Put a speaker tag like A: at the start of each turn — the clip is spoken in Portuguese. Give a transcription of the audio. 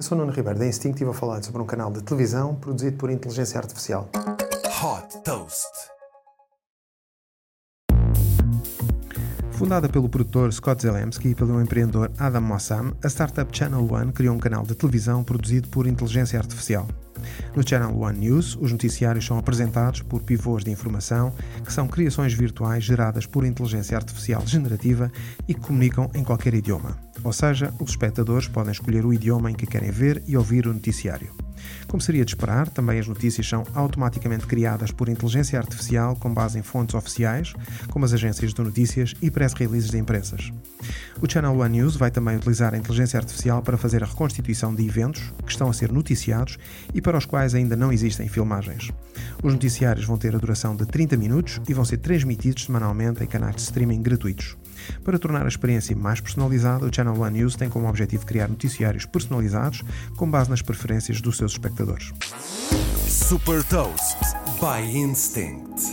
A: Eu sou Nuno Ribeiro da Instinct e vou falar sobre um canal de televisão produzido por inteligência artificial. Hot Toast. Fundada pelo produtor Scott Zelensky e pelo empreendedor Adam Mossam, a startup Channel One criou um canal de televisão produzido por inteligência artificial. No Channel One News, os noticiários são apresentados por pivôs de informação, que são criações virtuais geradas por inteligência artificial generativa e que comunicam em qualquer idioma. Ou seja, os espectadores podem escolher o idioma em que querem ver e ouvir o noticiário. Como seria de esperar, também as notícias são automaticamente criadas por inteligência artificial com base em fontes oficiais, como as agências de notícias e press releases de empresas. O Channel One News vai também utilizar a inteligência artificial para fazer a reconstituição de eventos que estão a ser noticiados e para os quais ainda não existem filmagens. Os noticiários vão ter a duração de 30 minutos e vão ser transmitidos semanalmente em canais de streaming gratuitos. Para tornar a experiência mais personalizada, o Channel One News tem como objetivo criar noticiários personalizados com base nas preferências dos seus espectadores. Super Toast by Instinct.